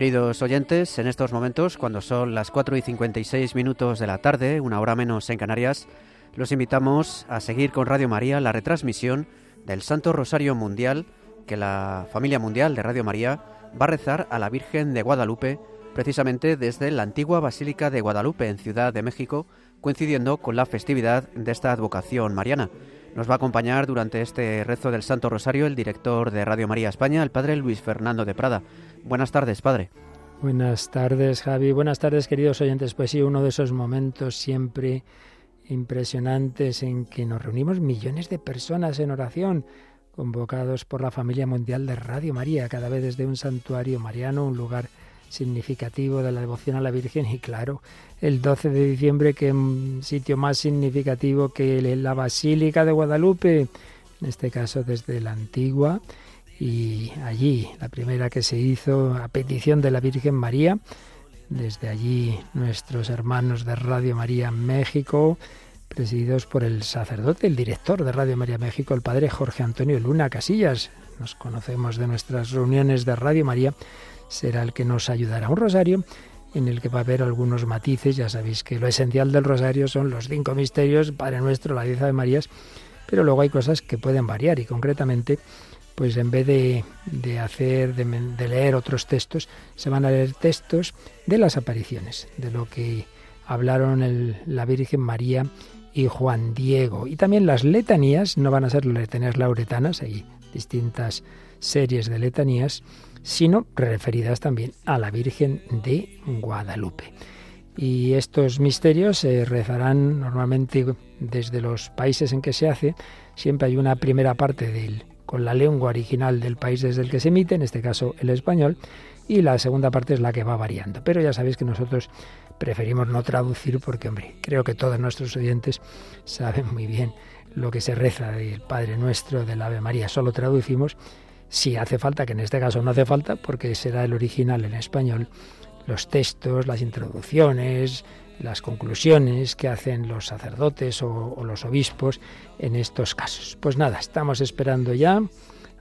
Queridos oyentes, en estos momentos, cuando son las 4 y 56 minutos de la tarde, una hora menos en Canarias, los invitamos a seguir con Radio María la retransmisión del Santo Rosario Mundial que la familia mundial de Radio María va a rezar a la Virgen de Guadalupe precisamente desde la antigua Basílica de Guadalupe en Ciudad de México, coincidiendo con la festividad de esta advocación mariana. Nos va a acompañar durante este rezo del Santo Rosario el director de Radio María España, el padre Luis Fernando de Prada. Buenas tardes, padre. Buenas tardes, Javi. Buenas tardes, queridos oyentes. Pues sí, uno de esos momentos siempre impresionantes en que nos reunimos millones de personas en oración, convocados por la familia mundial de Radio María, cada vez desde un santuario mariano, un lugar significativo de la devoción a la Virgen y claro, el 12 de diciembre que sitio más significativo que la Basílica de Guadalupe, en este caso desde la antigua y allí la primera que se hizo a petición de la Virgen María, desde allí nuestros hermanos de Radio María México, presididos por el sacerdote, el director de Radio María México, el padre Jorge Antonio Luna Casillas. Nos conocemos de nuestras reuniones de Radio María será el que nos ayudará. Un rosario en el que va a haber algunos matices. Ya sabéis que lo esencial del rosario son los cinco misterios, Padre Nuestro, la diez de Marías, pero luego hay cosas que pueden variar y concretamente, pues en vez de, hacer, de, leer otros textos, se van a leer textos de las apariciones, de lo que hablaron la Virgen María y Juan Diego. Y también las letanías, no van a ser letanías lauretanas, hay distintas series de letanías, sino referidas también a la Virgen de Guadalupe. Y estos misterios se rezarán normalmente desde los países en que se hace. Siempre hay una primera parte del, con la lengua original del país desde el que se emite, en este caso el español, y la segunda parte es la que va variando. Pero ya sabéis que nosotros preferimos no traducir porque, hombre, creo que todos nuestros oyentes saben muy bien lo que se reza del Padre Nuestro, del Ave María. Solo traducimos si hace falta, que en este caso no hace falta, porque será el original en español, los textos, las introducciones, las conclusiones que hacen los sacerdotes o, los obispos en estos casos. Pues nada, estamos esperando ya,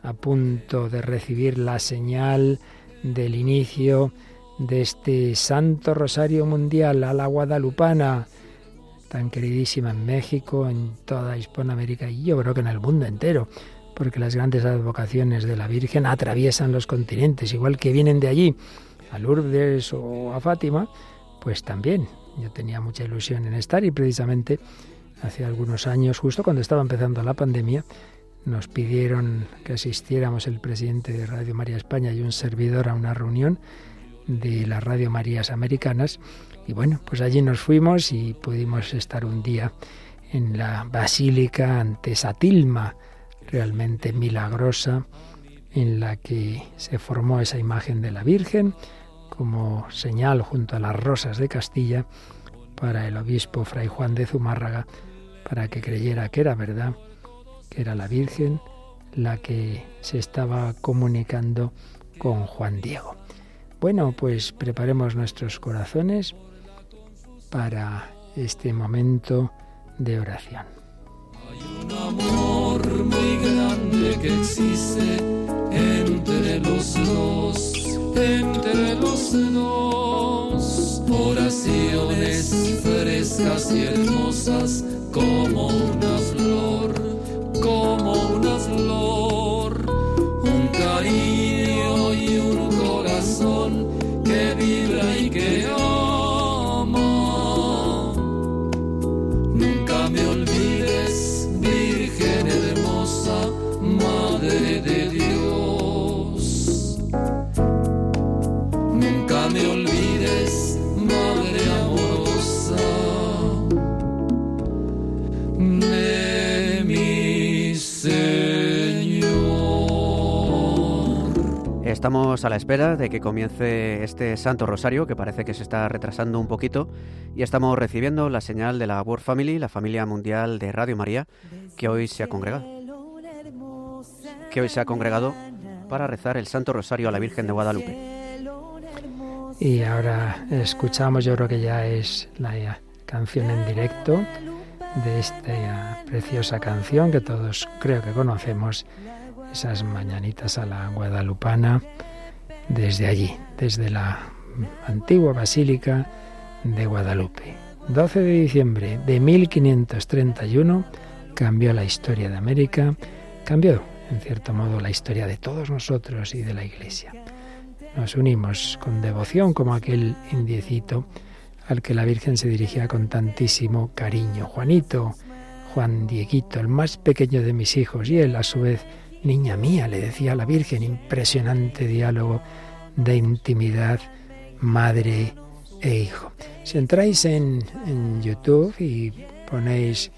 a punto de recibir la señal del inicio de este Santo Rosario Mundial a la Guadalupana, tan queridísima en México, en toda Hispanoamérica y yo creo que en el mundo entero porque las grandes advocaciones de la Virgen atraviesan los continentes, igual que vienen de allí, a Lourdes o a Fátima, pues también. Yo tenía mucha ilusión en estar y precisamente hace algunos años, justo cuando estaba empezando la pandemia, nos pidieron que asistiéramos el presidente de Radio María España y un servidor a una reunión de las Radio Marías Americanas y bueno, pues allí nos fuimos y pudimos estar un día en la Basílica ante Satilma, realmente milagrosa en la que se formó esa imagen de la Virgen como señal junto a las rosas de Castilla para el obispo Fray Juan de Zumárraga para que creyera que era verdad, que era la Virgen la que se estaba comunicando con Juan Diego. Bueno, pues preparemos nuestros corazones para este momento de oración. Un amor muy grande que existe entre los dos, entre los dos. Oraciones frescas y hermosas como una flor, como una flor. Un cariño Estamos a la espera de que comience este Santo Rosario, que parece que se está retrasando un poquito, y estamos recibiendo la señal de la World Family, la familia mundial de Radio María, que hoy se ha congregado. Que hoy se ha congregado para rezar el Santo Rosario a la Virgen de Guadalupe. Y ahora escuchamos, yo creo que ya es la canción en directo de esta preciosa canción que todos creo que conocemos esas mañanitas a la guadalupana desde allí, desde la antigua Basílica de Guadalupe. 12 de diciembre de 1531 cambió la historia de América, cambió en cierto modo la historia de todos nosotros y de la Iglesia. Nos unimos con devoción como aquel indiecito al que la Virgen se dirigía con tantísimo cariño. Juanito, Juan Dieguito, el más pequeño de mis hijos, y él a su vez, niña mía, le decía la Virgen, impresionante diálogo de intimidad, madre e hijo. Si entráis en, YouTube y ponéis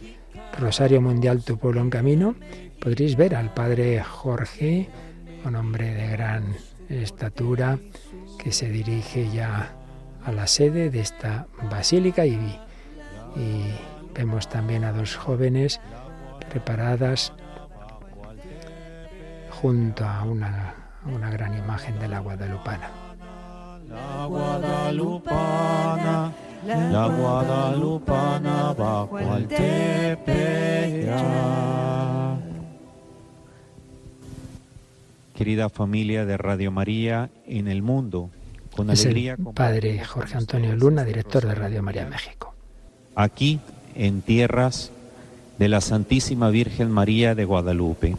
Rosario Mundial Tu Pueblo en Camino, podréis ver al padre Jorge, un hombre de gran estatura, que se dirige ya a la sede de esta basílica y vemos también a dos jóvenes preparadas junto a una, una gran imagen de la Guadalupana. La Guadalupana, la Guadalupana bajo el Tepeyac. Querida familia de Radio María en el mundo, con Es alegría el padre Jorge Antonio Luna, director de Radio María México. aquí en tierras de la Santísima Virgen María de Guadalupe.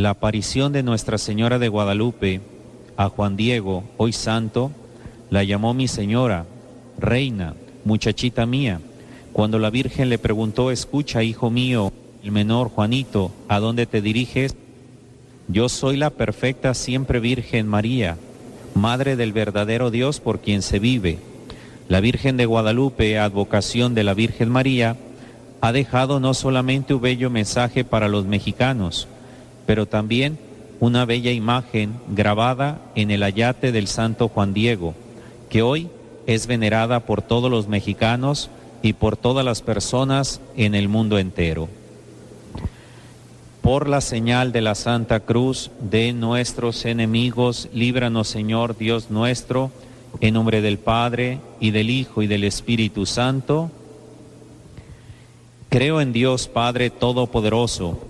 La aparición de Nuestra Señora de Guadalupe a Juan Diego, hoy santo, la llamó mi señora, reina, muchachita mía. Cuando la Virgen le preguntó, escucha, hijo mío, el menor Juanito, ¿a dónde te diriges? Yo soy la perfecta siempre Virgen María, Madre del verdadero Dios por quien se vive. La Virgen de Guadalupe, advocación de la Virgen María, ha dejado no solamente un bello mensaje para los mexicanos, pero también una bella imagen grabada en el ayate del Santo Juan Diego, que hoy es venerada por todos los mexicanos y por todas las personas en el mundo entero. Por la señal de la Santa Cruz de nuestros enemigos, líbranos Señor Dios nuestro, en nombre del Padre y del Hijo y del Espíritu Santo. Creo en Dios Padre Todopoderoso,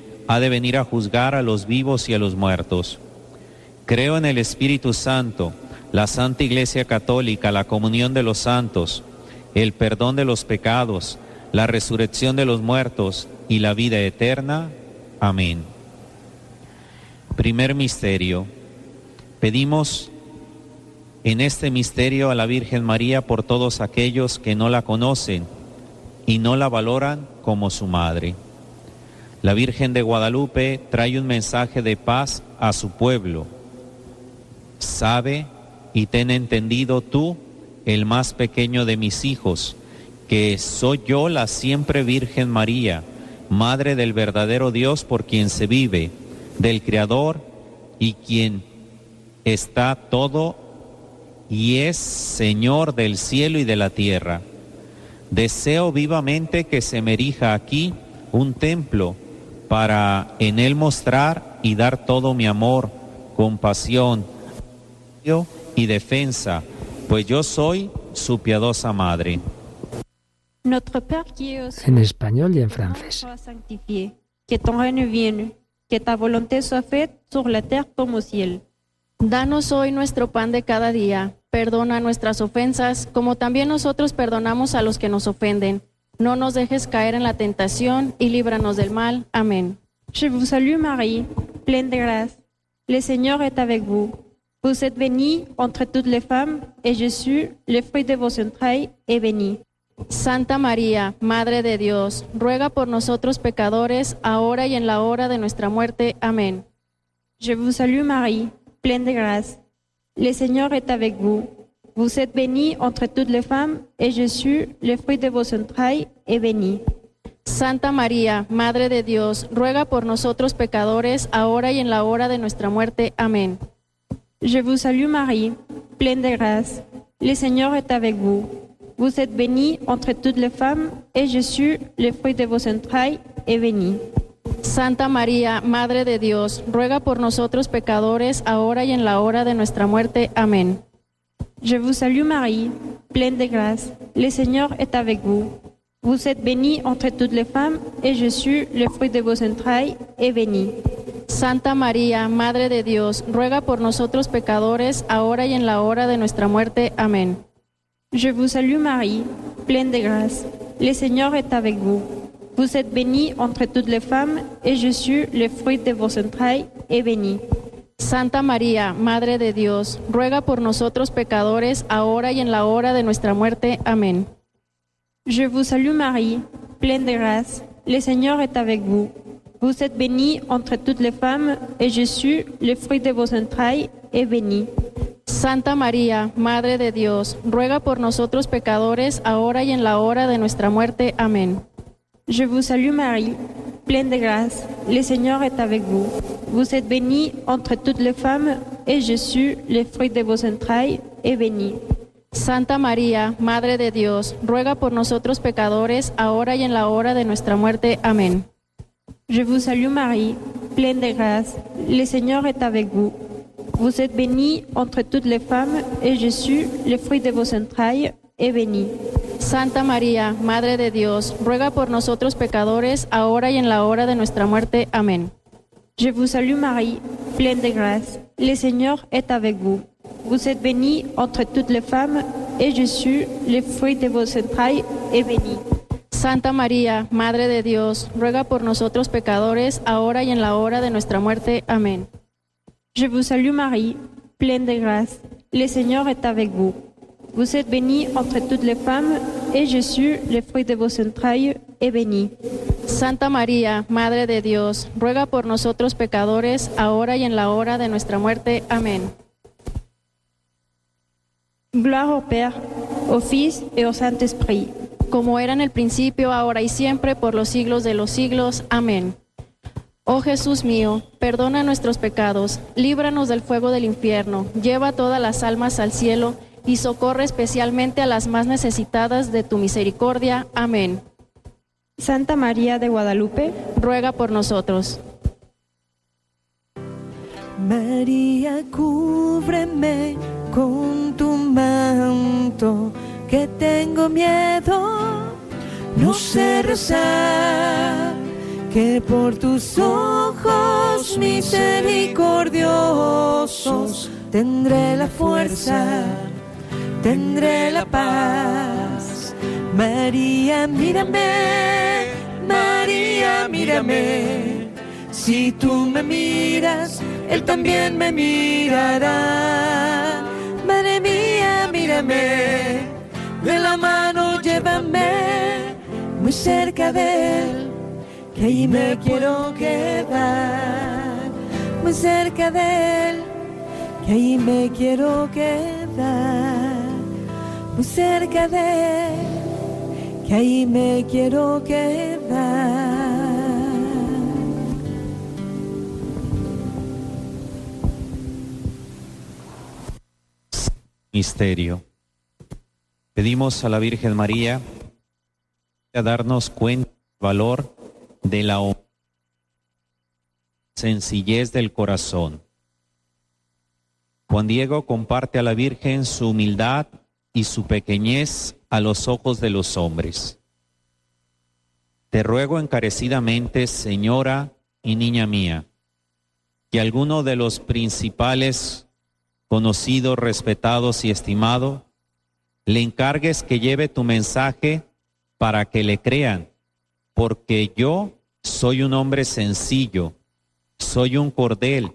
ha de venir a juzgar a los vivos y a los muertos. Creo en el Espíritu Santo, la Santa Iglesia Católica, la comunión de los santos, el perdón de los pecados, la resurrección de los muertos y la vida eterna. Amén. Primer misterio. Pedimos en este misterio a la Virgen María por todos aquellos que no la conocen y no la valoran como su madre. La Virgen de Guadalupe trae un mensaje de paz a su pueblo. Sabe y ten entendido tú, el más pequeño de mis hijos, que soy yo la siempre Virgen María, Madre del verdadero Dios por quien se vive, del Creador y quien está todo y es Señor del cielo y de la tierra. Deseo vivamente que se me erija aquí un templo para en él mostrar y dar todo mi amor, compasión y defensa, pues yo soy su piadosa madre. En español y en francés. que ton règne vienne, que ta volonté soit faite sur la terre comme au ciel. Danos hoy nuestro pan de cada día. Perdona nuestras ofensas, como también nosotros perdonamos a los que nos ofenden. No nos dejes caer en la tentación y líbranos del mal. Amén. Je vous salue Marie, pleine de grâce. Le Seigneur est avec vous. Vous êtes bénie entre toutes les femmes, et Jésus, le fruit de vos entrailles, est béni. Santa María, Madre de Dios, ruega por nosotros pecadores, ahora y en la hora de nuestra muerte. Amén. Je vous salue Marie, pleine de grâce. Le Seigneur est avec vous. Vous êtes bénie entre toutes les femmes, et Jésus, le fruit de vos entrailles, est béni. Santa María, Madre de Dios, ruega por nosotros pecadores, ahora y en la hora de nuestra muerte. Amén. Je vous salue Marie, pleine de grâce. Le Seigneur est avec vous. Vous êtes bénie entre toutes les femmes, et Jésus, le fruit de vos entrailles, est béni. Santa María, Madre de Dios, ruega por nosotros pecadores, ahora y en la hora de nuestra muerte. Amén. Je vous salue Marie, pleine de grâce. Le Seigneur est avec vous. Vous êtes bénie entre toutes les femmes, et Jésus, le fruit de vos entrailles, est béni. Santa María, Madre de Dios, ruega por nosotros pecadores, ahora y en la hora de nuestra muerte. Amén. Je vous salue Marie, pleine de grâce. Le Seigneur est avec vous. Vous êtes bénie entre toutes les femmes, et Jésus, le fruit de vos entrailles, est béni. Santa María, Madre de Dios, ruega por nosotros pecadores, ahora y en la hora de nuestra muerte. Amén. Je vous salue Marie, pleine de grâce. Le Seigneur est avec vous. Vous êtes bénie entre toutes les femmes, et Jésus, le fruit de vos entrailles, est béni. Santa María, Madre de Dios, ruega por nosotros pecadores, ahora y en la hora de nuestra muerte. Amén. Je vous salue Marie, pleine de grâce. Le Seigneur est avec vous. Vous êtes bénie entre toutes les femmes, et Jésus, le fruit de vos entrailles, est béni. Santa María, Madre de Dios, ruega por nosotros pecadores, ahora y en la hora de nuestra muerte. Amén. Je vous salue Marie, pleine de grâce. Le Seigneur est avec vous. Vous êtes bénie entre toutes les femmes, et Jésus, le fruit de vos entrailles, béni. Santa María, Madre de Dios, ruega por nosotros pecadores, ahora y en la hora de nuestra muerte. Amén. Je vous salue Marie, pleine de grâce. Le Seigneur est avec vous. Vous êtes bénie entre toutes les femmes, et Jésus, le fruit de vos entrailles, est béni. Santa María, Madre de Dios, ruega por nosotros pecadores, ahora y en la hora de nuestra muerte. Amén. Je vous salue Marie, pleine de grâce. Le Seigneur est avec vous. Vous êtes bénie entre toutes les femmes, et Jésus, le fruit de vos entrailles, est béni. Santa María, Madre de Dios, ruega por nosotros pecadores, ahora y en la hora de nuestra muerte. Amén. Gloire au Père, au Fils et au Saint-Esprit. Como era en el principio, ahora y siempre, por los siglos de los siglos. Amén. Oh Jesús mío, perdona nuestros pecados, líbranos del fuego del infierno, lleva todas las almas al cielo y socorre especialmente a las más necesitadas de tu misericordia. Amén. Santa María de Guadalupe, ruega por nosotros. María, cúbreme con tu manto, que tengo miedo, no sé rezar, que por tus ojos misericordiosos tendré la fuerza, tendré la paz. María, mírame, María, mírame, si tú me miras, Él también me mirará. Madre mía, mírame, de la mano llévame muy cerca de Él, que ahí me quiero quedar, muy cerca de Él, que ahí me quiero quedar, muy cerca de que ahí me quiero quedar. misterio. Pedimos a la Virgen María a darnos cuenta del valor de la sencillez del corazón. Juan Diego comparte a la Virgen su humildad y su pequeñez a los ojos de los hombres. Te ruego encarecidamente, Señora y niña mía, que alguno de los principales conocidos, respetados y estimados, le encargues que lleve tu mensaje para que le crean, porque yo soy un hombre sencillo, soy un cordel,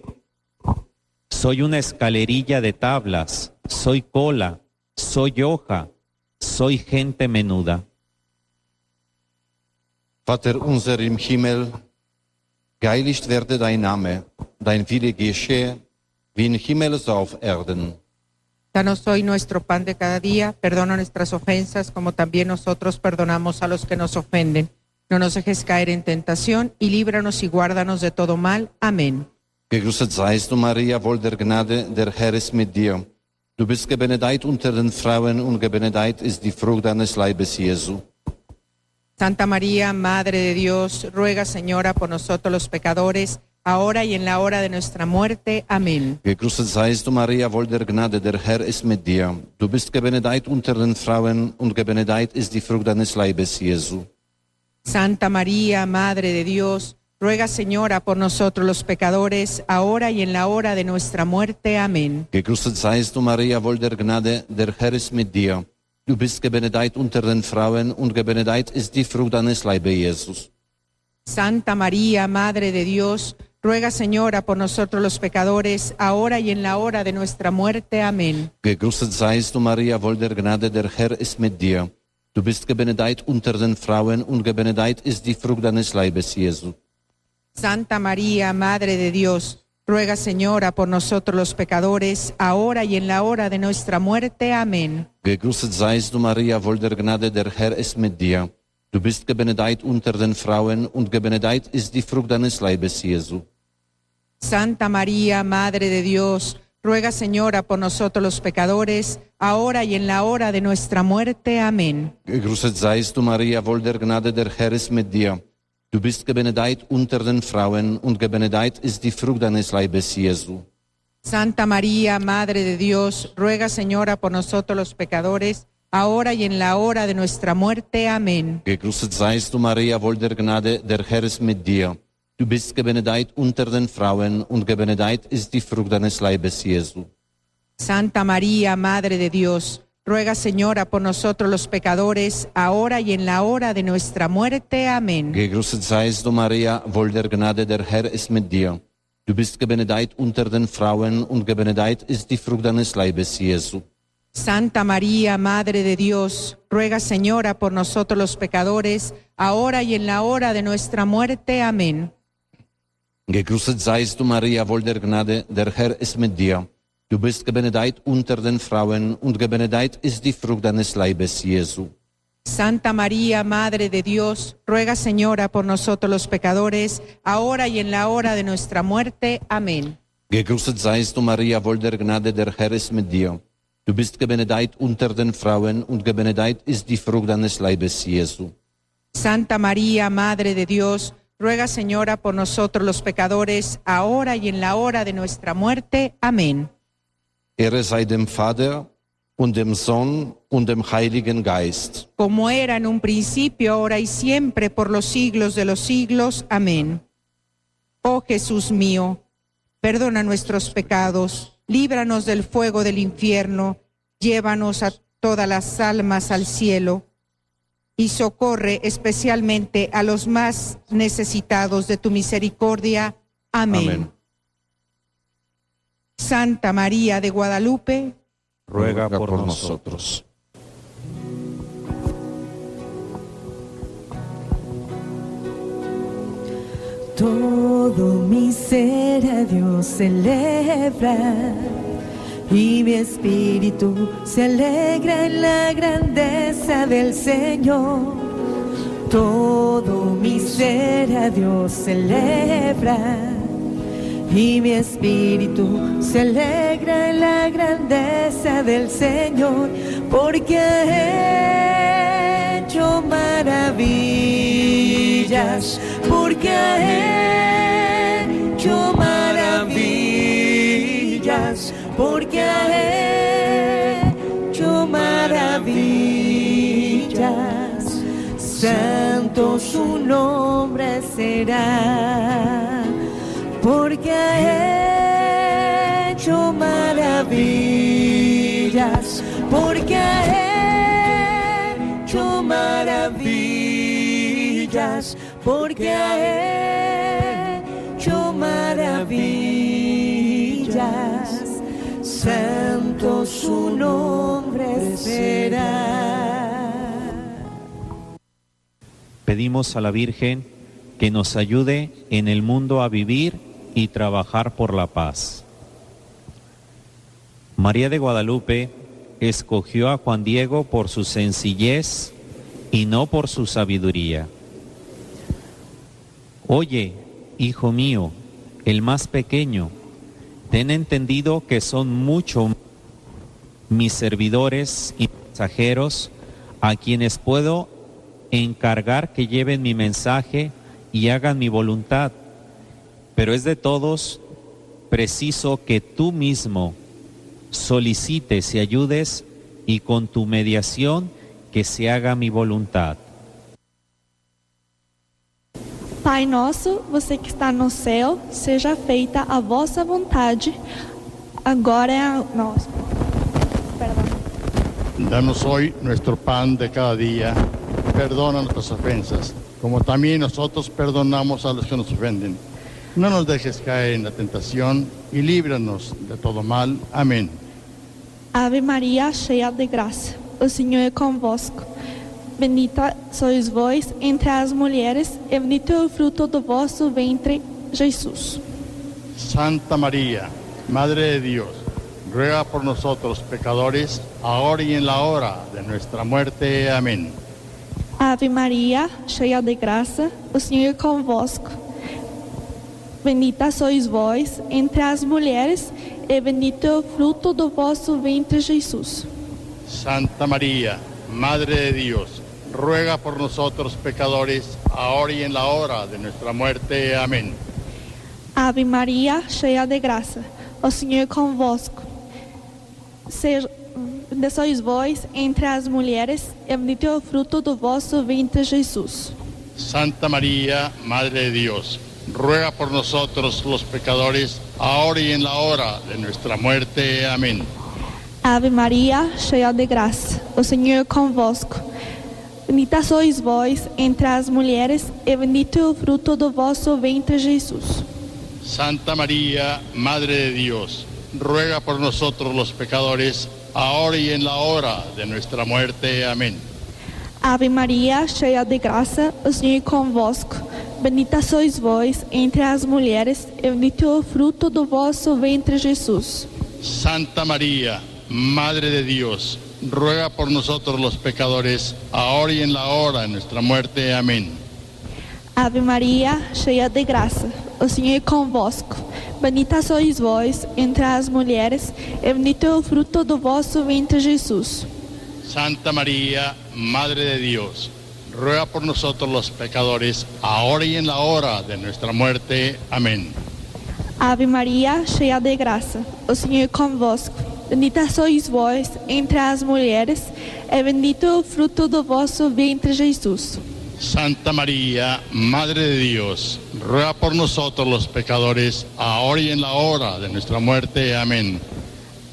soy una escalerilla de tablas, soy cola, soy hoja, soy gente menuda. Vater unser im Himmel, geheiligt werde dein Name, dein Wille geschehe, wie im Himmel so auf Erden. Danos hoy nuestro pan de cada día, perdona nuestras ofensas como también nosotros perdonamos a los que nos ofenden. No nos dejes caer en tentación y líbranos y guárdanos de todo mal. Amén. Gegrüßet seist du, Maria, voll der Gnade, der Herr ist mit dir. Du bist gebenedeit unter den Frauen und gebenedeit ist die Frucht deines Leibes, Jesu. Santa María, Madre de Dios, ruega, Señora, por nosotros los pecadores, ahora y en la hora de nuestra muerte. Amén. Gegrüßet seist du, Maria, voll der Gnade, der Herr ist mit dir. Du bist gebenedeit unter den Frauen und gebenedeit ist die Frucht deines Leibes, Jesu. Santa María, Madre de Dios, ruega, Señora, por nosotros los pecadores, ahora y en la hora de nuestra muerte. Amén. Gegrüßet seist du, Maria, voll der Gnade, der Herr ist mit dir. Du bist gebenedeit unter den Frauen und gebenedeit ist die Frucht deines Leibes, Jesus. Santa María, Madre de Dios, ruega, Señora, por nosotros los pecadores, ahora y en la hora de nuestra muerte. Amén. Gegrüßet seist du, Maria, voll der Gnade, der Herr ist mit dir. Du bist gebenedeit unter den Frauen und gebenedeit ist die Frucht deines Leibes, Jesus. Santa María, Madre de Dios, ruega, Señora, por nosotros los pecadores, ahora y en la hora de nuestra muerte. Amén. Gegrüßet seist du, Maria, voll der Gnade, der Herr ist mit dir. Du bist gebenedeit unter den Frauen und gebenedeit ist die Frucht deines Leibes, Jesu. Santa María, Madre de Dios, ruega, Señora, por nosotros los pecadores, ahora y en la hora de nuestra muerte. Amén. Gegrüßet seist du, Maria, voll der Gnade, der Herr ist mit dir. Du bist gebenedeit unter den Frauen und gebenedeit ist die Frucht deines Leibes, Jesu. Santa María, Madre de Dios, ruega, Señora, por nosotros los pecadores, ahora y en la hora de nuestra muerte. Amén. Gegrüßet seist du, Maria, voll der Gnade, der Herr ist mit dir. Du bist gebenedeit unter den Frauen und gebenedeit ist die Frucht deines Leibes, Jesu. Santa María, Madre de Dios, ruega, Señora, por nosotros los pecadores, ahora y en la hora de nuestra muerte. Amén. Gegrüßet seist du, Maria, voll der Gnade, der Herr ist mit dir. Du bist gebenedeit unter den Frauen und gebenedeit ist die Frucht deines Leibes, Jesu. Santa María, Madre de Dios, ruega, Señora, por nosotros los pecadores, ahora y en la hora de nuestra muerte. Amén. Gegrüßet seist du, Maria, voll der Gnade, der Herr ist mit dir. Du bist gebenedeit unter den Frauen und gebenedeit ist die Frucht deines Leibes, Jesu. Santa María, Madre de Dios, ruega, Señora, por nosotros los pecadores, ahora y en la hora de nuestra muerte. Amén. Gegrüßet seist du, Maria, voll der Gnade, der Herr ist mit dir. Du bist gebenedeit unter den Frauen und gebenedeit ist die Frucht deines Leibes, Jesu. Santa María, Madre de Dios, ruega, Señora, por nosotros los pecadores, ahora y en la hora de nuestra muerte. Amén. Ehre sei dem Vater und dem Sohn und dem Heiligen Geist. como era en un principio, ahora y siempre, por los siglos de los siglos. Amén. Oh Jesús mío, perdona nuestros pecados, líbranos del fuego del infierno, llévanos a todas las almas al cielo y socorre especialmente a los más necesitados de tu misericordia. Amén. Amén. Santa María de Guadalupe, ruega por nosotros. Todo mi ser a Dios celebra y mi espíritu se alegra en la grandeza del Señor. Todo mi ser a Dios celebra y mi espíritu se alegra en la grandeza del Señor porque ha hecho maravillas, porque ha hecho maravillas, porque ha hecho maravillas. Santo su nombre será, ha hecho maravillas, porque ha hecho maravillas, porque ha hecho maravillas. Santo su nombre será. Pedimos a la Virgen que nos ayude en el mundo a vivir y trabajar por la paz. María de Guadalupe escogió a Juan Diego por su sencillez y no por su sabiduría. Oye, hijo mío, el más pequeño. Ten entendido que son mucho mis servidores y mensajeros a quienes puedo encargar que lleven mi mensaje y hagan mi voluntad. Pero es de todos preciso que tú mismo solicites y ayudes y con tu mediación que se haga mi voluntad. Pai nosso, você que está no céu, seja feita a vossa vontade, agora é a nossa. Danos hoy nuestro pan de cada día. Perdona nuestras ofensas, como también nosotros perdonamos a los que nos ofenden. No nos dejes caer en la tentación y líbranos de todo mal. Amén. Ave Maria, cheia de graça, o Senhor é convosco. Bendita sois vós entre as mulheres, e bendito é o fruto do vosso ventre, Jesus. Santa María, Madre de Dios, ruega por nosotros pecadores, ahora y en la hora de nuestra muerte. Amén. Ave Maria, cheia de graça, o Senhor é convosco. Bendita sois vós entre as mulheres, e bendito é o fruto do vosso ventre, Jesus. Santa María, Madre de Dios, ruega por nosotros pecadores, ahora y en la hora de nuestra muerte. Amén. Ave Maria, cheia de graça, o Senhor é convosco. Bendita sois vós entre as mulheres, e bendito é o fruto do vosso ventre, Jesus. Santa María, Madre de Dios, ruega por nosotros los pecadores, ahora y en la hora de nuestra muerte. Amén. Ave Maria, cheia de graça, o Senhor é convosco. Bendita sois vós entre as mulheres, e bendito é o fruto do vosso ventre, Jesus. Santa María, Madre de Dios, ruega por nosotros los pecadores, ahora y en la hora de nuestra muerte. Amén. Ave Maria, cheia de graça, o Senhor é convosco. Bendita sois vós entre as mulheres, e bendito é o fruto do vosso ventre, Jesus. Santa María, Madre de Dios, ruega por nosotros los pecadores, ahora y en la hora de nuestra muerte. Amén. Ave Maria, cheia de graça, o Senhor é convosco. Bendita sois vós entre as mulheres, e bendito é o fruto do vosso ventre, Jesus. Santa María, Madre de Dios, ruega por nosotros los pecadores, ahora y en la hora de nuestra muerte. Amén. Ave Maria, cheia de graça, o Senhor é convosco. Bendita sois vós entre as mulheres, e bendito o fruto do vosso ventre, Jesus. Santa María, Madre de Dios, ruega por nosotros los pecadores, ahora y en la hora de nuestra muerte. Amén.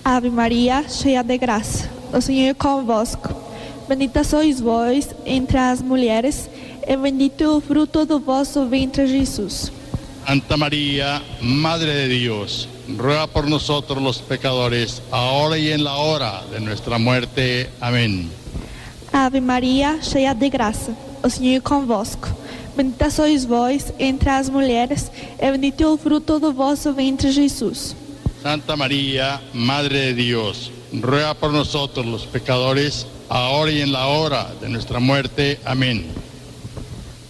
Ave Maria, cheia de graça, o Senhor é convosco. Bendita sois vós entre as mulheres, e bendito o fruto do vosso ventre, Jesus. Santa María, Madre de Dios, ruega por nosotros los pecadores, ahora y en la hora de nuestra muerte. Amén. Ave Maria, cheia de graça, o Senhor é convosco. Bendita sois vós entre as mulheres, e bendito é o fruto do vosso ventre, Jesus. Santa María, Madre de Dios, ruega por nosotros los pecadores, ahora y en la hora de nuestra muerte. Amén.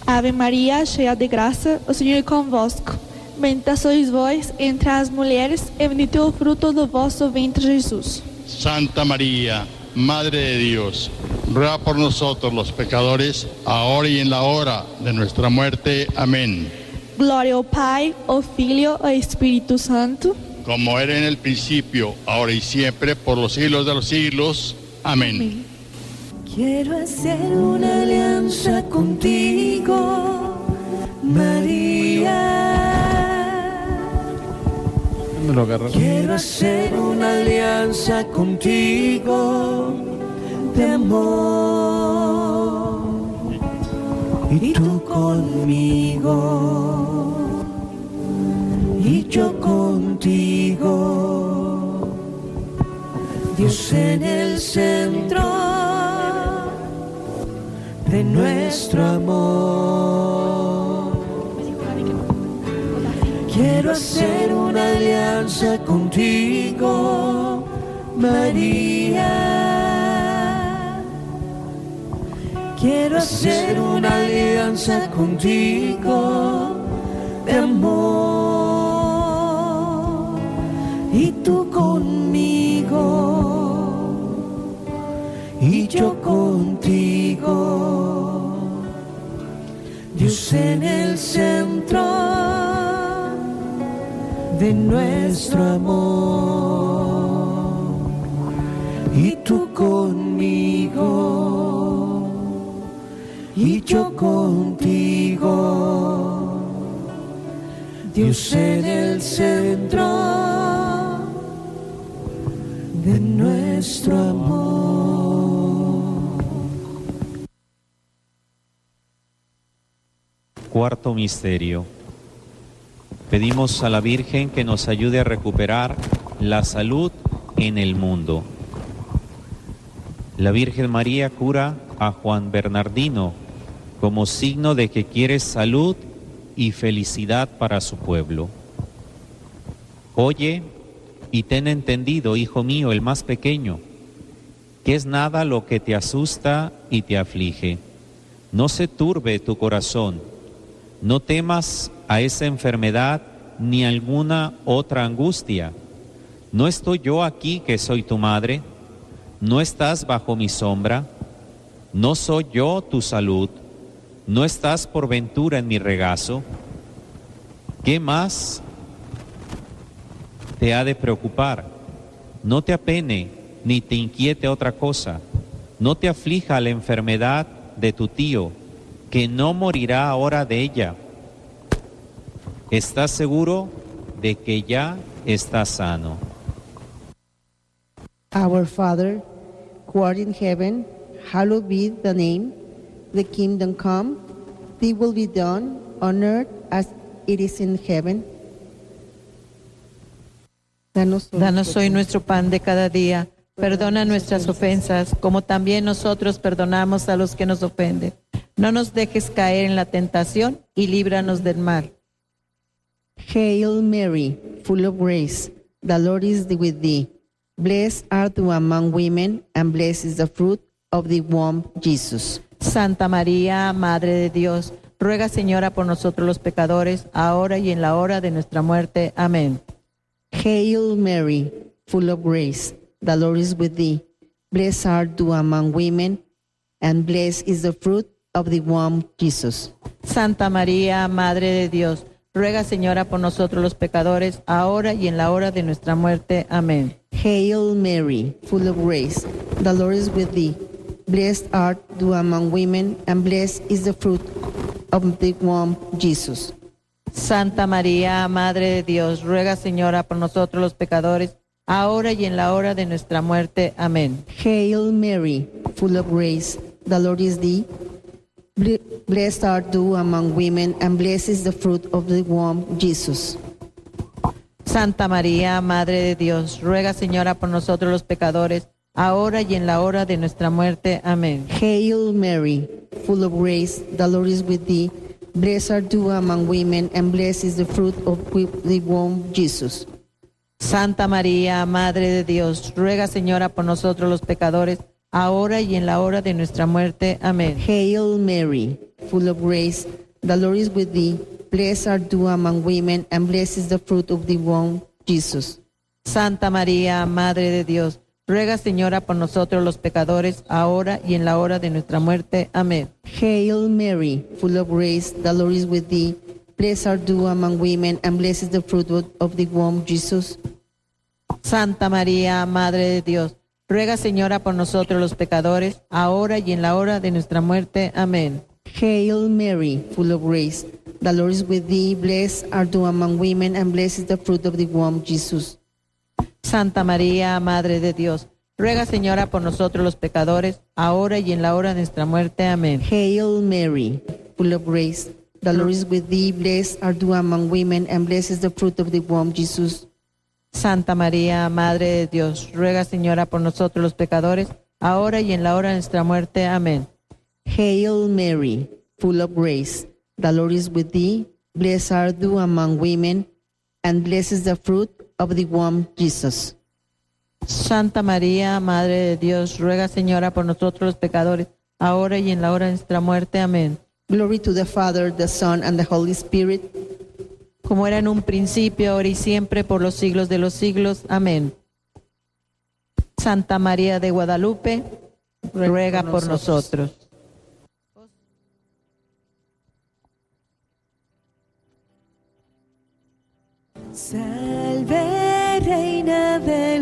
Ave Maria, cheia de graça, o Senhor é convosco. Bendita sois vós entre as mulheres, e bendito é o fruto do vosso ventre, Jesus. Santa María, Madre de Dios, ruega por nosotros los pecadores, ahora y en la hora de nuestra muerte. Amén. Glória ao Pai, ao Filho e ao Espírito Santo. Como era en el principio, ahora y siempre, por los siglos de los siglos. Amén. Quiero hacer una alianza contigo, María. Quiero hacer una alianza contigo de amor y tú conmigo y yo contigo. Dios en el centro de nuestro amor. Quiero hacer una alianza contigo, María. Quiero hacer una alianza contigo de amor. Y tú conmigo y yo contigo. Dios en el centro de nuestro amor y tú conmigo y yo contigo. Dios en el centro nuestro amor. Cuarto misterio. Pedimos a la Virgen que nos ayude a recuperar la salud en el mundo. La Virgen María cura a Juan Bernardino como signo de que quiere salud y felicidad para su pueblo. Oye y ten entendido, hijo mío, el más pequeño, que es nada lo que te asusta y te aflige. No se turbe tu corazón, no temas a esa enfermedad ni alguna otra angustia. ¿No estoy yo aquí que soy tu madre? ¿No estás bajo mi sombra? ¿No soy yo tu salud? ¿No estás por ventura en mi regazo? ¿Qué más te ha de preocupar? No te apene ni te inquiete otra cosa. No te aflija la enfermedad de tu tío, que no morirá ahora de ella. Estás seguro de que ya está sano. Our Father, who art in heaven, hallowed be the name. The kingdom come, thy will be done on earth as it is in heaven. Danos hoy Danos hoy nuestro pan de cada día. Perdona nuestras ofensas, como también nosotros perdonamos a los que nos ofenden. No nos dejes caer en la tentación y líbranos del mal. Hail Mary, full of grace, the Lord is with thee. Blessed art thou among women, and blessed is the fruit of thy womb, Jesus. Santa María, Madre de Dios, ruega Señora por nosotros los pecadores, ahora y en la hora de nuestra muerte. Amén. Hail Mary, full of grace, the Lord is with thee. Blessed art thou among women, and blessed is the fruit of thy womb, Jesus. Santa María, Madre de Dios, ruega Señora por nosotros los pecadores, ahora y en la hora de nuestra muerte. Amén. Hail Mary, full of grace, the Lord is with thee. Blessed art thou among women, and blessed is the fruit of thy womb, Jesus. Santa María, Madre de Dios, ruega Señora por nosotros los pecadores, ahora y en la hora de nuestra muerte. Amén. Hail Mary, full of grace, the Lord is thee. Ble- Blessed art thou among women, and blessed is the fruit of thy womb, Jesus. Santa María, Madre de Dios, ruega Señora por nosotros los pecadores, ahora y en la hora de nuestra muerte. Amén. Hail Mary, full of grace, the Lord is with thee. Blessed art thou among women, and blessed is the fruit of thy womb, Jesus. Santa María, Madre de Dios, ruega Señora por nosotros los pecadores, ahora y en la hora de nuestra muerte. Amén. Hail Mary, full of grace, the Lord is with thee. Blessed art thou among women, and blessed is the fruit of thy womb, Jesus. Santa María, Madre de Dios, ruega Señora por nosotros los pecadores, ahora y en la hora de nuestra muerte. Amén. Hail Mary, full of grace, the Lord is with thee. Blessed art thou among women, and blessed is the fruit of- thy womb, Jesus. Santa María, Madre de Dios, ruega Señora por nosotros los pecadores, ahora y en la hora de nuestra muerte. Amén. Hail Mary, full of grace, the Lord is with thee. Blessed art thou among women, and blessed is the fruit of thy womb, Jesus. Santa María, Madre de Dios, ruega Señora por nosotros los pecadores, ahora y en la hora de nuestra muerte. Amén. Hail Mary, full of grace, the Lord is with thee. Blessed art thou among women, and blessed is the fruit of thy womb, Jesus. Santa María, Madre de Dios, ruega Señora por nosotros los pecadores, ahora y en la hora de nuestra muerte. Amén. Hail Mary, full of grace, the Lord is with thee. Blessed art thou among women, and blessed is the fruit of thy womb, Jesus. Santa María, Madre de Dios, ruega Señora por nosotros los pecadores, ahora y en la hora de nuestra muerte. Amén. Glory to the Father, the Son, and the Holy Spirit. como era en un principio, ahora y siempre, por los siglos de los siglos. Amén. Santa María de Guadalupe, ruega por nosotros. De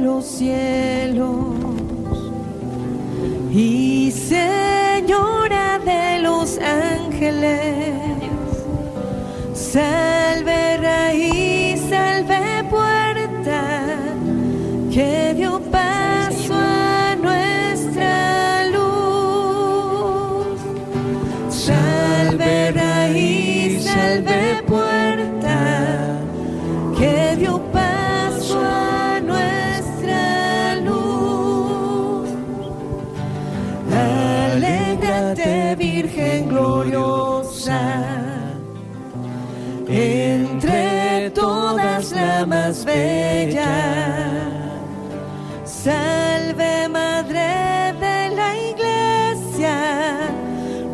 los cielos y Señora de los ángeles. Salve gloriosa, entre todas la más bella. Salve, Madre de la Iglesia,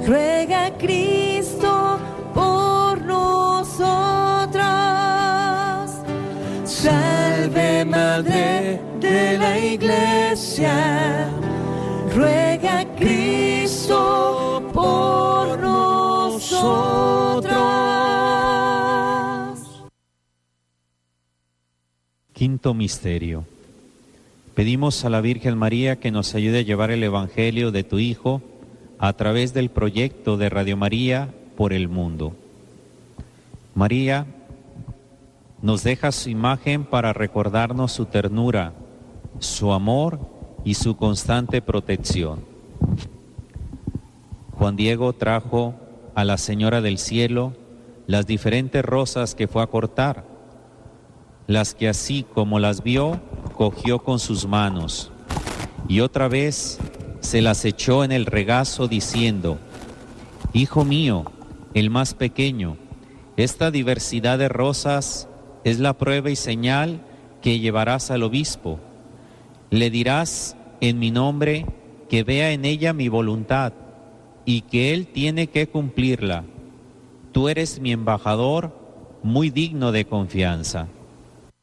ruega Cristo por nosotros. Salve Madre de la Iglesia, ruega Cristo Misterio. Pedimos a la Virgen María que nos ayude a llevar el Evangelio de tu Hijo a través del proyecto de Radio María por el mundo. María nos deja su imagen para recordarnos su ternura, su amor y su constante protección. Juan Diego trajo a la Señora del Cielo las diferentes rosas que fue a cortar, las que así como las vio, cogió con sus manos y otra vez se las echó en el regazo diciendo, Hijo mío, el más pequeño, esta diversidad de rosas es la prueba y señal que llevarás al obispo. Le dirás en mi nombre que vea en ella mi voluntad y que él tiene que cumplirla. Tú eres mi embajador, muy digno de confianza.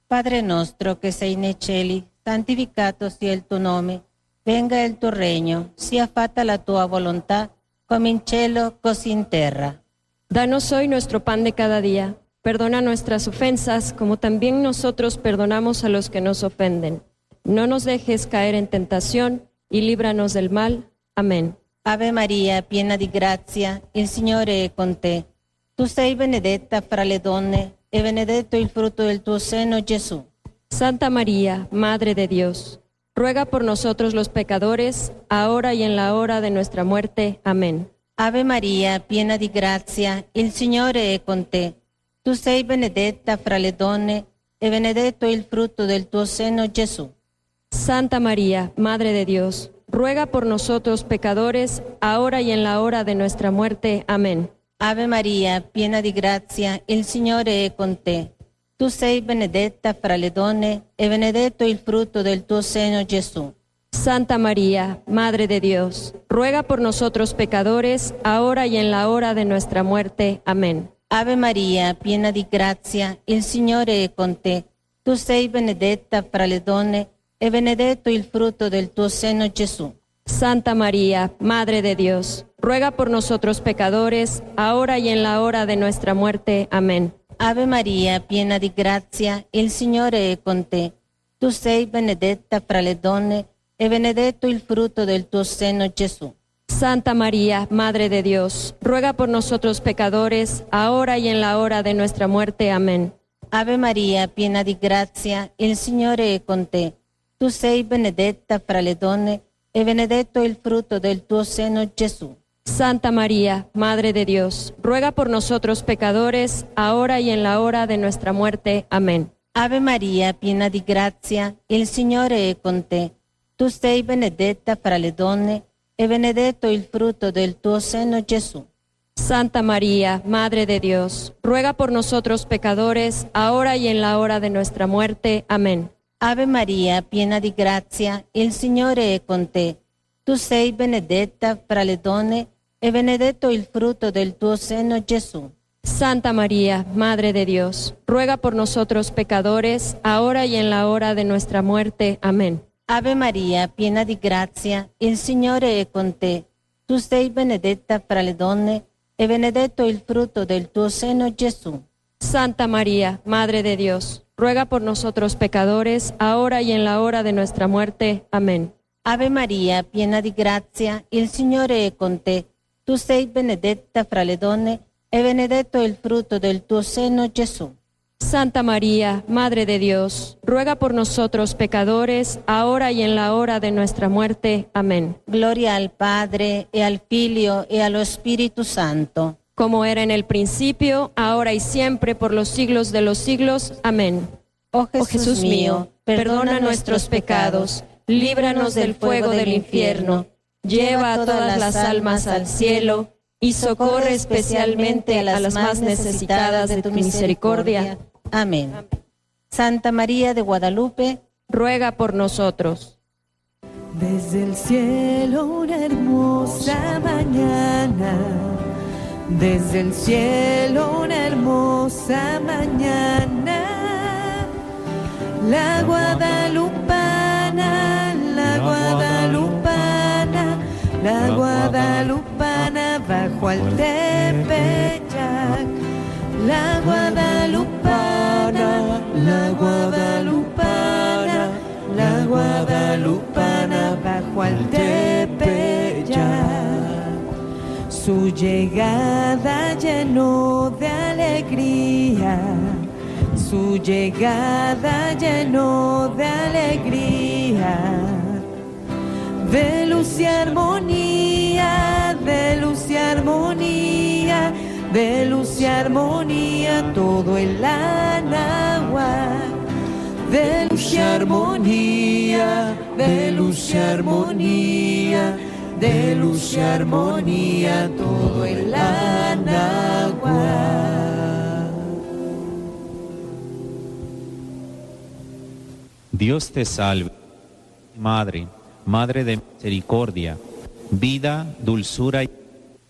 Padre nostro che sei nei cieli, santificato sia il tuo nome, venga il tuo regno, sia fatta la tua volontà, come in cielo, così in terra. Danos hoy nuestro pan de cada día. Perdona nuestras ofensas, como también nosotros perdonamos a los que nos ofenden. No nos dejes caer en tentación y líbranos del mal. Amén. Ave Maria, piena di grazia, il Signore è con te. Tu sei benedetta fra le donne e benedetto il frutto del tuo seno, Gesù. Santa María, Madre de Dios, ruega por nosotros los pecadores, ahora y en la hora de nuestra muerte. Amén. Ave Maria, piena di grazia, il Signore è con te. Tu sei benedetta fra le donne e benedetto il frutto del tuo seno, Gesù. Santa María, Madre de Dios, ruega por nosotros pecadores, ahora y en la hora de nuestra muerte. Amén. Ave Maria, piena di grazia, il Signore è con te. Tu sei benedetta fra le donne e benedetto il frutto del tuo seno, Gesù. Santa María, Madre de Dios, ruega por nosotros pecadores, ahora y en la hora de nuestra muerte. Amén. Ave Maria, piena di grazia, il Signore è con te. Tu sei benedetta fra le donne e benedetto il frutto del tuo seno, Gesù. Santa María, Madre de Dios, ruega por nosotros pecadores, ahora y en la hora de nuestra muerte. Amén. Ave Maria, piena di grazia, il Signore è con te. Tu sei benedetta fra le donne e benedetto il frutto del tuo seno, Gesù. Santa María, Madre de Dios, ruega por nosotros pecadores, ahora y en la hora de nuestra muerte. Amén. Ave Maria, piena di grazia, il Signore è con te. Tu sei benedetta fra le donne e benedetto il frutto del tuo seno, Gesù. Santa María, Madre de Dios, ruega por nosotros pecadores, ahora y en la hora de nuestra muerte. Amén. Ave Maria, piena di grazia, il Signore è con te. Tu sei benedetta fra le donne e benedetto il frutto del tuo seno, Gesù. Santa María, Madre de Dios, ruega por nosotros pecadores, ahora y en la hora de nuestra muerte. Amén. Ave Maria, piena di grazia, il Signore è con te. Tu sei benedetta fra le donne e benedetto il frutto del tuo seno, Gesù. Santa María, Madre de Dios, ruega por nosotros pecadores, ahora y en la hora de nuestra muerte. Amén. Ave Maria, piena di grazia, il Signore è con te. Tu sei benedetta fra le donne e benedetto il frutto del tuo seno, Gesù. Santa María, Madre de Dios, ruega por nosotros pecadores, ahora y en la hora de nuestra muerte. Amén. Ave Maria, piena di grazia, il Signore è con te. Tu sei benedetta fra le donne e benedetto il frutto del tuo seno, Gesù. Santa María, Madre de Dios, ruega por nosotros pecadores, ahora y en la hora de nuestra muerte. Amén. Gloria al Padre e al Figlio e allo Spirito Santo. Como era en el principio, ahora y siempre, por los siglos de los siglos. Amén. Oh Jesús, mío, perdona nuestros pecados, líbranos del fuego del infierno, lleva a todas las almas al cielo y socorre especialmente a las más necesitadas de tu misericordia. Amén. Santa María de Guadalupe, ruega por nosotros. Desde el cielo una hermosa mañana, desde el cielo una hermosa mañana, la guadalupana, la guadalupana, la guadalupana. Bajo al Tepeyac, la guadalupana, la guadalupana, la guadalupana bajo al Tepeyac. Su llegada llenó de alegría, su llegada llenó de alegría de luz y armonía, de luz y armonía, de luz y armonía, todo el agua. De luz y armonía, de luz y armonía, de luz y armonía, todo el agua. Dios te salve, Madre, Madre de misericordia, vida, dulzura y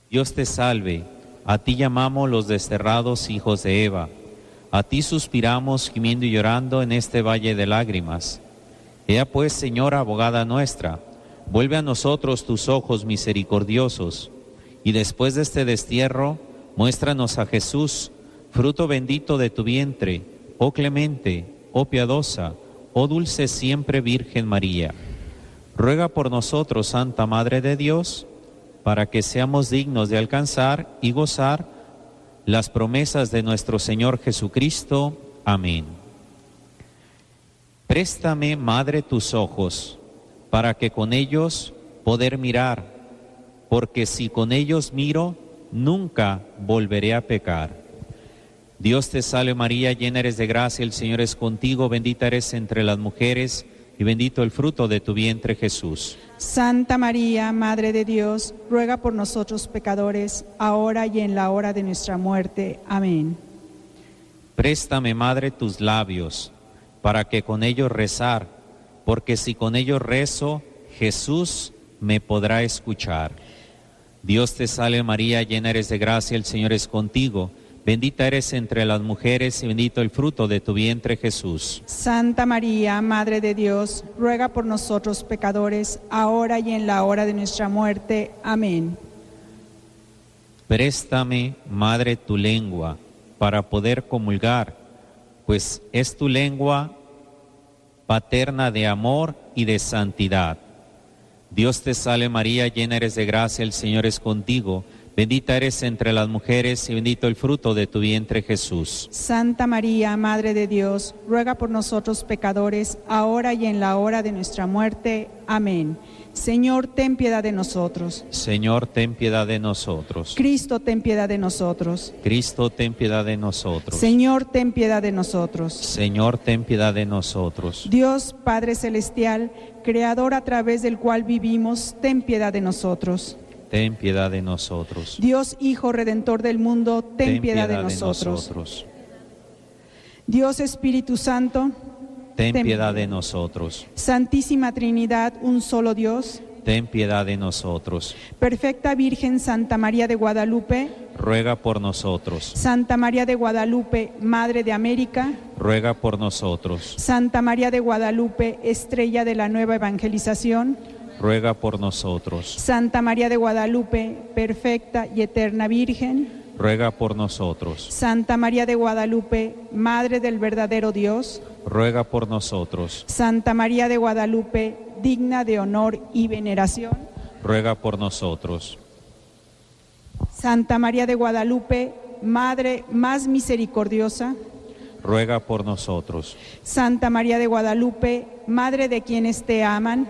Dios te salve. A ti llamamos los desterrados hijos de Eva. A ti suspiramos gimiendo y llorando en este valle de lágrimas. Ea pues, Señora abogada nuestra, vuelve a nosotros tus ojos misericordiosos, y después de este destierro, muéstranos a Jesús, fruto bendito de tu vientre, oh clemente, oh piadosa, oh dulce siempre Virgen María. Ruega por nosotros, Santa Madre de Dios, para que seamos dignos de alcanzar y gozar las promesas de nuestro Señor Jesucristo. Amén. Préstame, Madre, tus ojos, para que con ellos poder mirar, porque si con ellos miro, nunca volveré a pecar. Dios te salve María, llena eres de gracia, el Señor es contigo, bendita eres entre las mujeres, y bendito el fruto de tu vientre Jesús. Santa María, Madre de Dios, ruega por nosotros pecadores, ahora y en la hora de nuestra muerte. Amén. Préstame, Madre, tus labios, para que con ellos rezar, porque si con ellos rezo, Jesús me podrá escuchar. Dios te salve María, llena eres de gracia, el Señor es contigo. Bendita eres entre las mujeres y bendito el fruto de tu vientre Jesús. Santa María, Madre de Dios, ruega por nosotros pecadores, ahora y en la hora de nuestra muerte. Amén. Préstame, Madre, tu lengua para poder comulgar, pues es tu lengua paterna de amor y de santidad. Dios te salve María, llena eres de gracia, el Señor es contigo. Bendita eres entre las mujeres y bendito el fruto de tu vientre Jesús. Santa María, Madre de Dios, ruega por nosotros pecadores, ahora y en la hora de nuestra muerte. Amén. Señor, ten piedad de nosotros. Señor, ten piedad de nosotros. Cristo, ten piedad de nosotros. Cristo, ten piedad de nosotros. Señor, ten piedad de nosotros. Señor, ten piedad de nosotros. Dios, Padre Celestial, Creador a través del cual vivimos, ten piedad de nosotros. Ten piedad de nosotros. Dios Hijo Redentor del mundo, ten, piedad, de, nosotros. nosotros. Dios Espíritu Santo, Ten piedad de nosotros. Santísima Trinidad, un solo Dios, ten piedad de nosotros. Perfecta Virgen Santa María de Guadalupe, Ruega por nosotros. Santa María de Guadalupe, Madre de América, Ruega por nosotros. Santa María de Guadalupe, Estrella de la Nueva Evangelización, Ruega por nosotros. Santa María de Guadalupe, perfecta y eterna Virgen, Ruega por nosotros. Santa María de Guadalupe, Madre del verdadero Dios, Ruega por nosotros. Santa María de Guadalupe, digna de honor y veneración, Ruega por nosotros. Santa María de Guadalupe, Madre más misericordiosa, Ruega por nosotros. Santa María de Guadalupe, Madre de quienes te aman,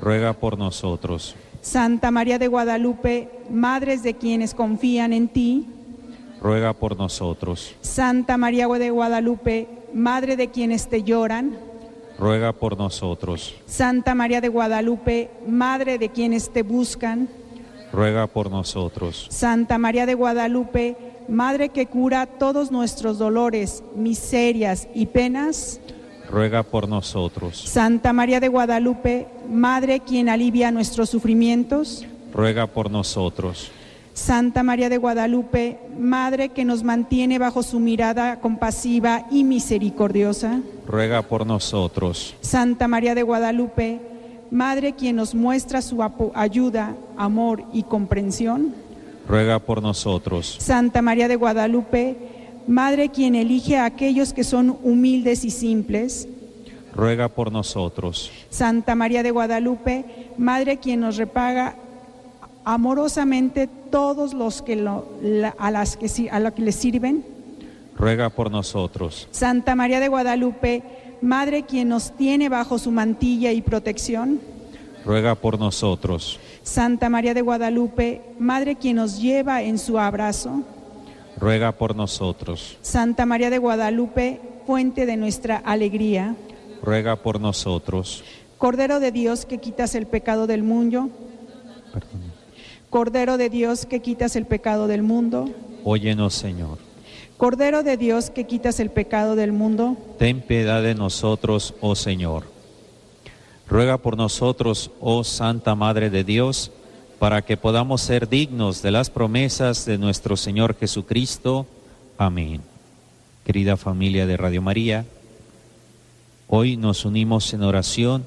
Ruega por nosotros. Santa María de Guadalupe, Madres de quienes confían en ti, Ruega por nosotros. Santa María de Guadalupe, Madre de quienes te lloran, Ruega por nosotros. Santa María de Guadalupe, Madre de quienes te buscan, Ruega por nosotros. Santa María de Guadalupe, Madre que cura todos nuestros dolores, miserias y penas, Ruega por nosotros. Santa María de Guadalupe, Madre quien alivia nuestros sufrimientos, Ruega por nosotros. Santa María de Guadalupe, Madre que nos mantiene bajo su mirada compasiva y misericordiosa, Ruega por nosotros. Santa María de Guadalupe, Madre quien nos muestra su ayuda, amor y comprensión, Ruega por nosotros. Santa María de Guadalupe, Madre quien elige a aquellos que son humildes y simples, Ruega por nosotros. Santa María de Guadalupe, Madre quien nos repaga amorosamente todos los que lo- la- a las que a lo que le sirven. Ruega por nosotros. Santa María de Guadalupe, Madre quien nos tiene bajo su mantilla y protección. Ruega por nosotros. Santa María de Guadalupe, Madre quien nos lleva en su abrazo. Ruega por nosotros. Santa María de Guadalupe, fuente de nuestra alegría. Ruega por nosotros. Cordero de Dios que quitas el pecado del mundo. Cordero de Dios que quitas el pecado del mundo. Óyenos, Señor. Cordero de Dios que quitas el pecado del mundo. Ten piedad de nosotros, oh Señor. Ruega por nosotros, oh Santa Madre de Dios, para que podamos ser dignos de las promesas de nuestro Señor Jesucristo. Amén. Querida familia de Radio María, hoy nos unimos en oración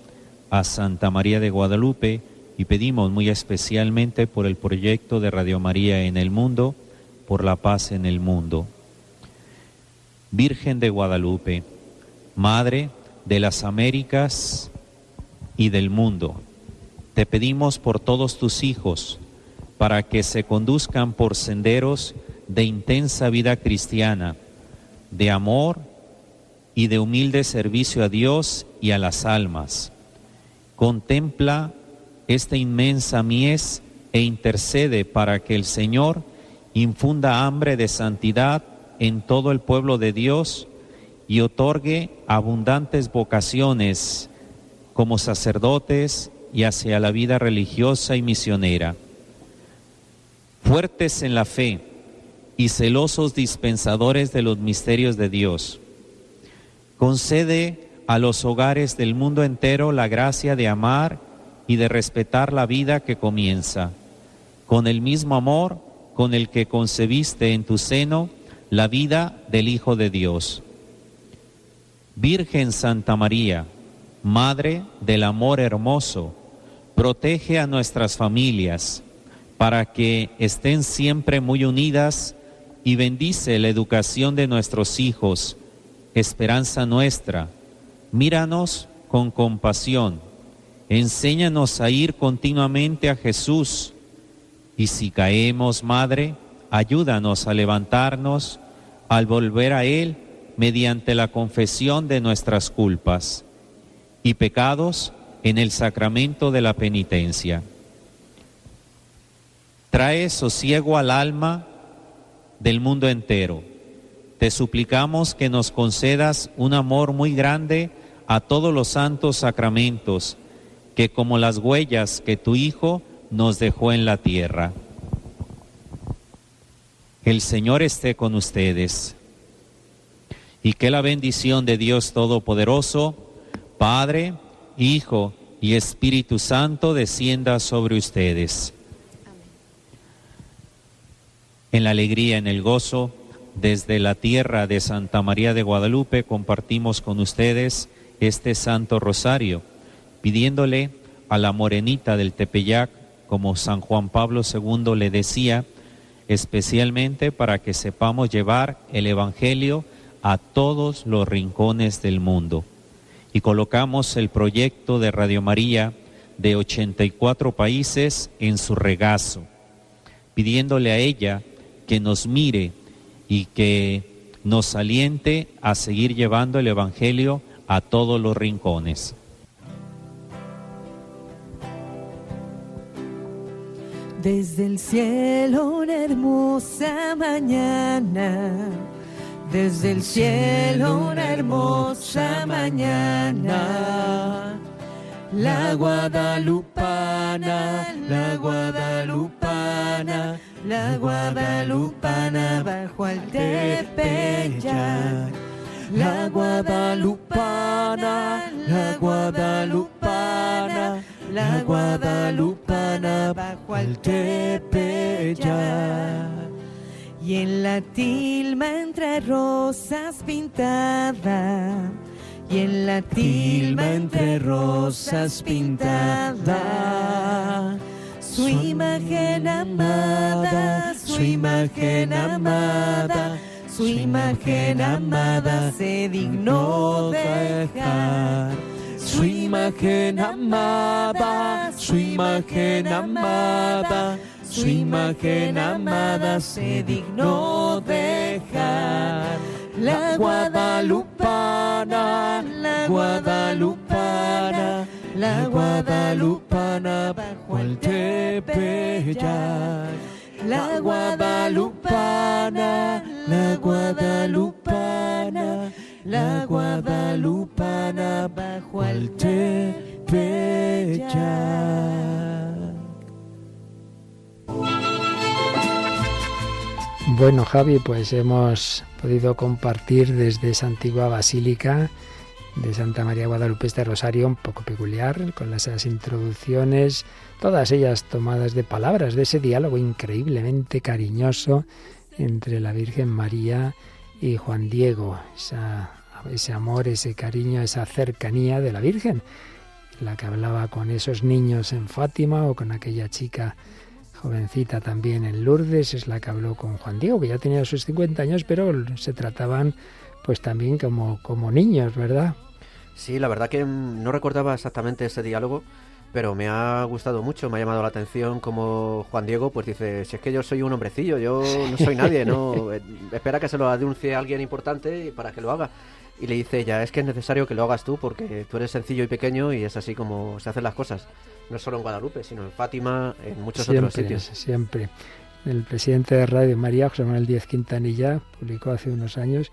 a Santa María de Guadalupe y pedimos muy especialmente por el proyecto de Radio María en el mundo, por la paz en el mundo. Virgen de Guadalupe, Madre de las Américas y del mundo, te pedimos por todos tus hijos, para que se conduzcan por senderos de intensa vida cristiana, de amor y de humilde servicio a Dios y a las almas. Contempla esta inmensa mies e intercede para que el Señor infunda hambre de santidad en todo el pueblo de Dios y otorgue abundantes vocaciones como sacerdotes y hacia la vida religiosa y misionera. Fuertes en la fe y celosos dispensadores de los misterios de Dios, concede a los hogares del mundo entero la gracia de amar y de respetar la vida que comienza, con el mismo amor con el que concebiste en tu seno la vida del Hijo de Dios. Virgen Santa María, Madre del Amor Hermoso, protege a nuestras familias para que estén siempre muy unidas y bendice la educación de nuestros hijos, esperanza nuestra. Míranos con compasión, enséñanos a ir continuamente a Jesús y si caemos, Madre, ayúdanos a levantarnos al volver a Él mediante la confesión de nuestras culpas y pecados en el sacramento de la penitencia. Trae sosiego al alma del mundo entero. Te suplicamos que nos concedas un amor muy grande a todos los santos sacramentos, que como las huellas que tu Hijo nos dejó en la tierra. El Señor esté con ustedes y que la bendición de Dios Todopoderoso, Padre, Hijo y Espíritu Santo descienda sobre ustedes. En la alegría, en el gozo, desde la tierra de Santa María de Guadalupe compartimos con ustedes este Santo Rosario, pidiéndole a la morenita del Tepeyac, como San Juan Pablo II le decía, especialmente para que sepamos llevar el Evangelio a todos los rincones del mundo. Y colocamos el proyecto de Radio María de 84 países en su regazo, pidiéndole a ella que nos mire y que nos aliente a seguir llevando el Evangelio a todos los rincones. Desde el cielo una hermosa mañana, desde el cielo una hermosa mañana. La guadalupana, la guadalupana, la guadalupana bajo al Tepeyac. La guadalupana, la guadalupana, la guadalupana bajo al Tepeyac. Y en la tilma entre rosas pintada, y en la tilma entre rosas pintada, su imagen amada, su imagen amada, su imagen amada se dignó dejar. Su imagen amada, su imagen amada, su imagen amada se dignó dejar. La guadalupana, la guadalupana, la guadalupana bajo el Tepeyac. La guadalupana, la guadalupana, la guadalupana bajo el Tepeyac. Bueno, Javi, pues hemos podido compartir desde esa antigua basílica de Santa María Guadalupe este rosario un poco peculiar, con esas introducciones, todas ellas tomadas de palabras, de ese diálogo increíblemente cariñoso entre la Virgen María y Juan Diego, ese amor, ese cariño, esa cercanía de la Virgen, la que hablaba con esos niños en Fátima o con aquella chica jovencita también en Lourdes, es la que habló con Juan Diego, que ya tenía sus 50 años, pero se trataban pues también como, como niños, ¿verdad? Sí, la verdad que no recordaba exactamente ese diálogo, pero me ha gustado mucho, me ha llamado la atención como Juan Diego pues dice, si es que yo soy un hombrecillo, yo no soy nadie, no espera que se lo anuncie a alguien importante para que lo haga. Y le dice ella, es que es necesario que lo hagas tú porque tú eres sencillo y pequeño y es así como se hacen las cosas. No solo en Guadalupe, sino en Fátima, en muchos otros sitios. Siempre. El presidente de Radio María, José Manuel Díaz Quintanilla, publicó hace unos años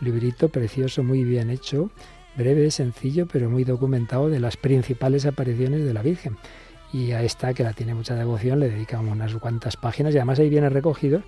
un librito precioso, muy bien hecho, breve, sencillo, pero muy documentado de las principales apariciones de la Virgen. Y a esta, que la tiene mucha devoción, le dedicamos unas cuantas páginas y además ahí viene recogido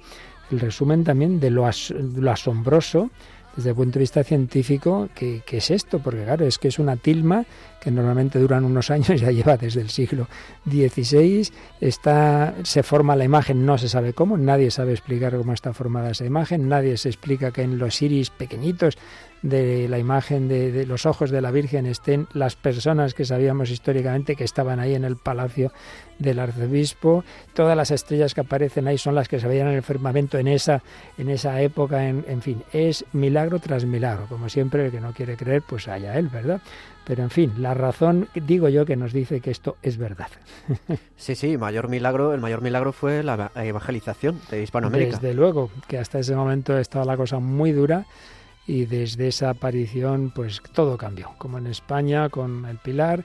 el resumen también de lo, lo asombroso desde el punto de vista científico, ¿qué, es esto? Porque claro, es que es una tilma que normalmente duran unos años, ya lleva desde el siglo XVI, está, se forma la imagen, no se sabe cómo, nadie sabe explicar cómo está formada esa imagen, nadie se explica que en los iris pequeñitos de la imagen de, de, los ojos de la Virgen estén las personas que sabíamos históricamente que estaban ahí en el palacio del arzobispo. Todas las estrellas que aparecen ahí son las que se veían en el firmamento en esa, en esa época. En, en fin, es milagro tras milagro. Como siempre, el que no quiere creer, pues haya él, ¿verdad? Pero en fin, la razón, digo yo, que nos dice que esto es verdad. Sí, sí, mayor milagro, el mayor milagro fue la evangelización de Hispanoamérica. Desde luego, que hasta ese momento estaba la cosa muy dura y desde esa aparición pues todo cambió, como en España con el Pilar.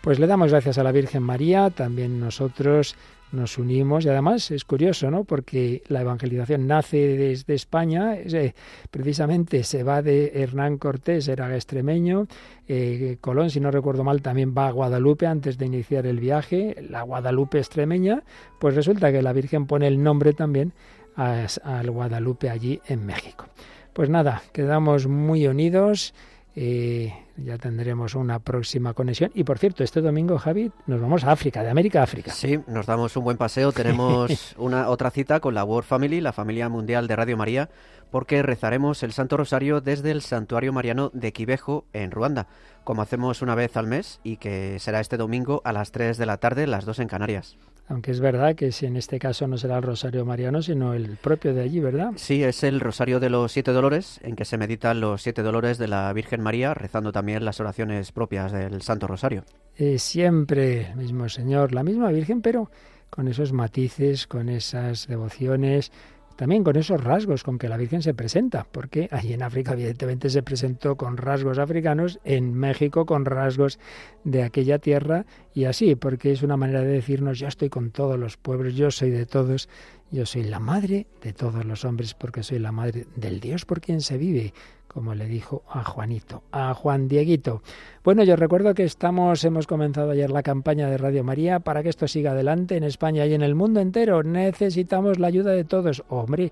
Pues le damos gracias a la Virgen María, también nosotros nos unimos y además es curioso, ¿no? Porque la evangelización nace desde España, eh, precisamente se va de Hernán Cortés, era extremeño, eh, Colón, si no recuerdo mal, también va a Guadalupe antes de iniciar el viaje, la Guadalupe extremeña, pues resulta que la Virgen pone el nombre también al Guadalupe allí en México. Pues nada, quedamos muy unidos. Eh, ya tendremos una próxima conexión. Y por cierto, este domingo, Javi, nos vamos a África, de América a África. Sí, nos damos un buen paseo. Tenemos una otra cita con la World Family, la familia mundial de Radio María, porque rezaremos el Santo Rosario desde el Santuario Mariano de Quivejo, en Ruanda, como hacemos una vez al mes y que será este domingo a las 3 de la tarde, las 2 en Canarias. Aunque es verdad que si en este caso no será el Rosario Mariano, sino el propio de allí, ¿verdad? Sí, es el Rosario de los Siete Dolores, en que se meditan los siete dolores de la Virgen María, rezando también las oraciones propias del Santo Rosario. Eh, siempre el mismo Señor, la misma Virgen, pero con esos matices, con esas devociones, también con esos rasgos con que la Virgen se presenta, porque allí en África evidentemente se presentó con rasgos africanos, en México con rasgos de aquella tierra y así, porque es una manera de decirnos yo estoy con todos los pueblos, yo soy de todos, yo soy la madre de todos los hombres porque soy la madre del Dios por quien se vive, como le dijo a Juanito, a Juan Dieguito. Bueno, yo recuerdo que estamos, hemos comenzado ayer la campaña de Radio María para que esto siga adelante en España y en el mundo entero. Necesitamos la ayuda de todos. Hombre,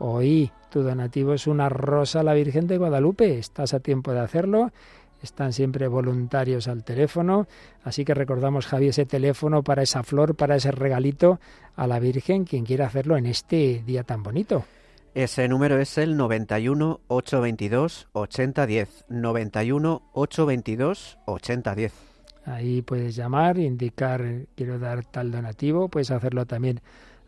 hoy tu donativo es una rosa a la Virgen de Guadalupe. Estás a tiempo de hacerlo. Están siempre voluntarios al teléfono. Así que recordamos, Javi, ese teléfono para esa flor, para ese regalito a la Virgen, quien quiera hacerlo en este día tan bonito. Ese número es el 91 822 8010. 91 822 8010. Ahí puedes llamar, indicar quiero dar tal donativo. Puedes hacerlo también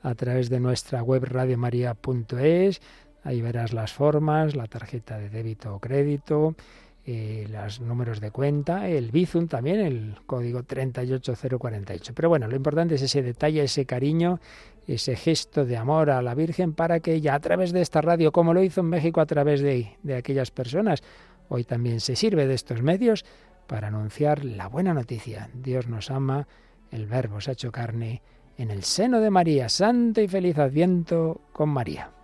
a través de nuestra web radiomaria.es. Ahí verás las formas, la tarjeta de débito o crédito, eh, los números de cuenta, el Bizum también, el código 38048. Pero bueno, lo importante es ese detalle, ese cariño, ese gesto de amor a la Virgen para que ella a través de esta radio, como lo hizo en México a través de, de aquellas personas, hoy también se sirve de estos medios para anunciar la buena noticia. Dios nos ama, el Verbo se ha hecho carne en el seno de María. Santo y feliz adviento con María.